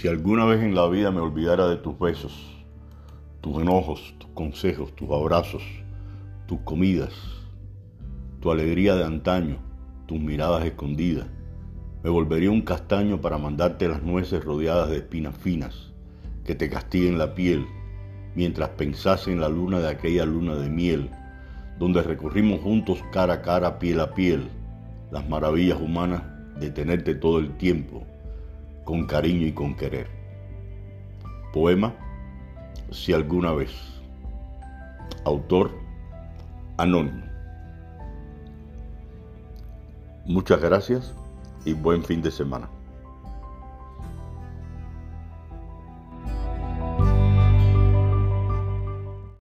Si alguna vez en la vida me olvidara de tus besos, tus enojos, tus consejos, tus abrazos, tus comidas, tu alegría de antaño, tus miradas escondidas, me volvería un castaño para mandarte las nueces rodeadas de espinas finas que te castiguen la piel mientras pensase en la luna de aquella luna de miel, donde recorrimos juntos cara a cara, piel a piel, las maravillas humanas de tenerte todo el tiempo con cariño y con querer. Poema, si alguna vez. Autor, anónimo. Muchas gracias y buen fin de semana.